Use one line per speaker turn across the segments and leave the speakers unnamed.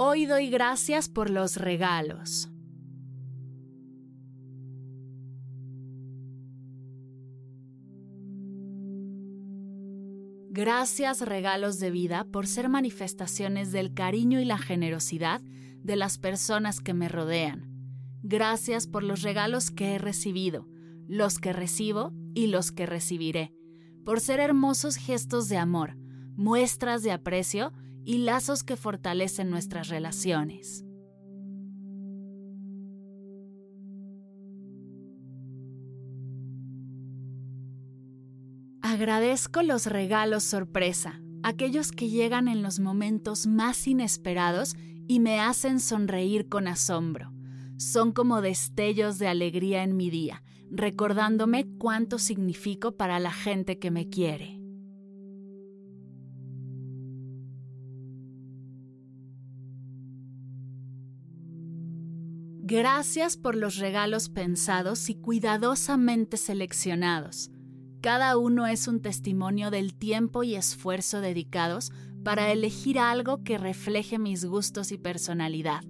Hoy doy gracias por los regalos. Gracias regalos de vida por ser manifestaciones del cariño y la generosidad de las personas que me rodean. Gracias por los regalos que he recibido, los que recibo y los que recibiré, por ser hermosos gestos de amor, muestras de aprecio y lazos que fortalecen nuestras relaciones. Agradezco los regalos sorpresa, aquellos que llegan en los momentos más inesperados y me hacen sonreír con asombro. Son como destellos de alegría en mi día, recordándome cuánto significo para la gente que me quiere. Gracias por los regalos pensados y cuidadosamente seleccionados. Cada uno es un testimonio del tiempo y esfuerzo dedicados para elegir algo que refleje mis gustos y personalidad.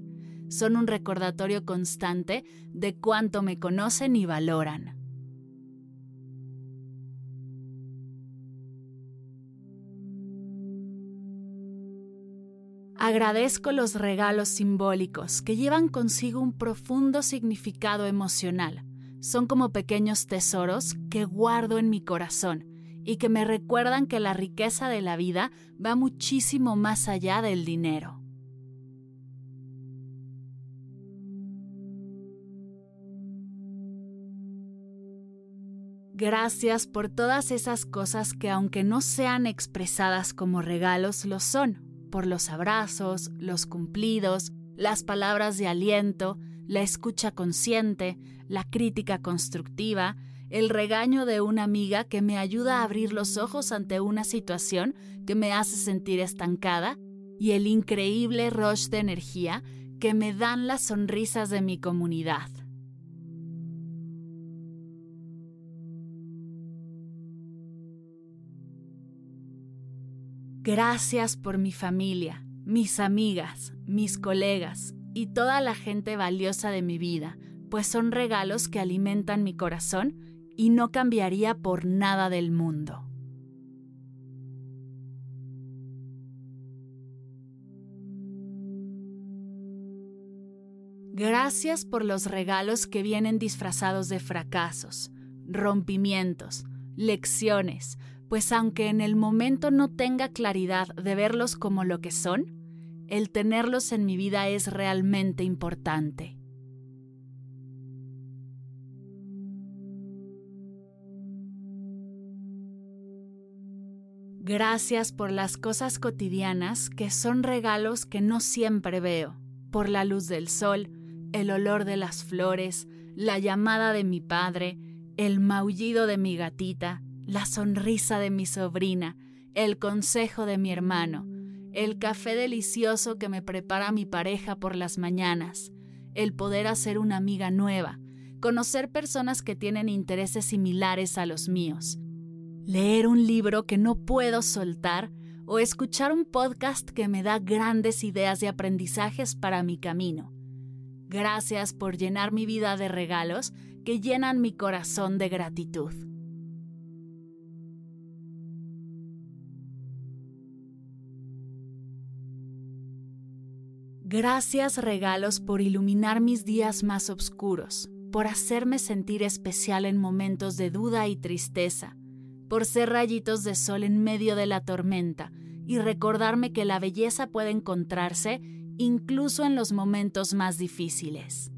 Son un recordatorio constante de cuánto me conocen y valoran. Agradezco los regalos simbólicos que llevan consigo un profundo significado emocional. Son como pequeños tesoros que guardo en mi corazón y que me recuerdan que la riqueza de la vida va muchísimo más allá del dinero. Gracias por todas esas cosas que aunque no sean expresadas como regalos, lo son por los abrazos, los cumplidos, las palabras de aliento, la escucha consciente, la crítica constructiva, el regaño de una amiga que me ayuda a abrir los ojos ante una situación que me hace sentir estancada y el increíble rush de energía que me dan las sonrisas de mi comunidad. Gracias por mi familia, mis amigas, mis colegas y toda la gente valiosa de mi vida, pues son regalos que alimentan mi corazón y no cambiaría por nada del mundo. Gracias por los regalos que vienen disfrazados de fracasos, rompimientos, lecciones, pues aunque en el momento no tenga claridad de verlos como lo que son, el tenerlos en mi vida es realmente importante. Gracias por las cosas cotidianas que son regalos que no siempre veo, por la luz del sol, el olor de las flores, la llamada de mi padre, el maullido de mi gatita, la sonrisa de mi sobrina, el consejo de mi hermano, el café delicioso que me prepara mi pareja por las mañanas, el poder hacer una amiga nueva, conocer personas que tienen intereses similares a los míos, leer un libro que no puedo soltar o escuchar un podcast que me da grandes ideas de aprendizajes para mi camino. Gracias por llenar mi vida de regalos que llenan mi corazón de gratitud. Gracias regalos por iluminar mis días más oscuros, por hacerme sentir especial en momentos de duda y tristeza, por ser rayitos de sol en medio de la tormenta y recordarme que la belleza puede encontrarse incluso en los momentos más difíciles.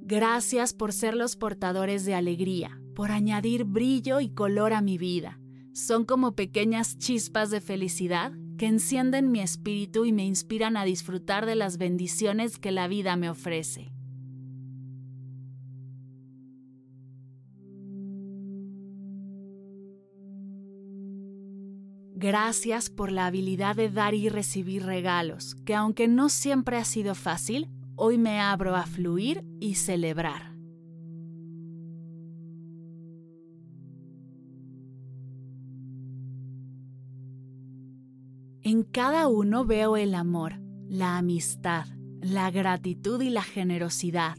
Gracias por ser los portadores de alegría, por añadir brillo y color a mi vida. Son como pequeñas chispas de felicidad que encienden mi espíritu y me inspiran a disfrutar de las bendiciones que la vida me ofrece. Gracias por la habilidad de dar y recibir regalos, que aunque no siempre ha sido fácil, hoy me abro a fluir y celebrar. Cada uno veo el amor, la amistad, la gratitud y la generosidad,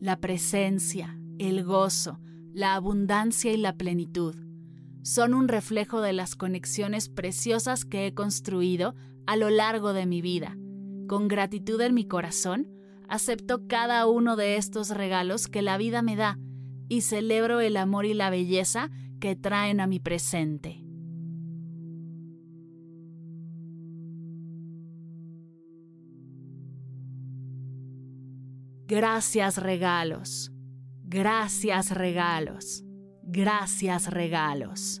la presencia, el gozo, la abundancia y la plenitud son un reflejo de las conexiones preciosas que he construido a lo largo de mi vida. Con gratitud en mi corazón, acepto cada uno de estos regalos que la vida me da y celebro el amor y la belleza que traen a mi presente. Gracias regalos. Gracias regalos. Gracias regalos.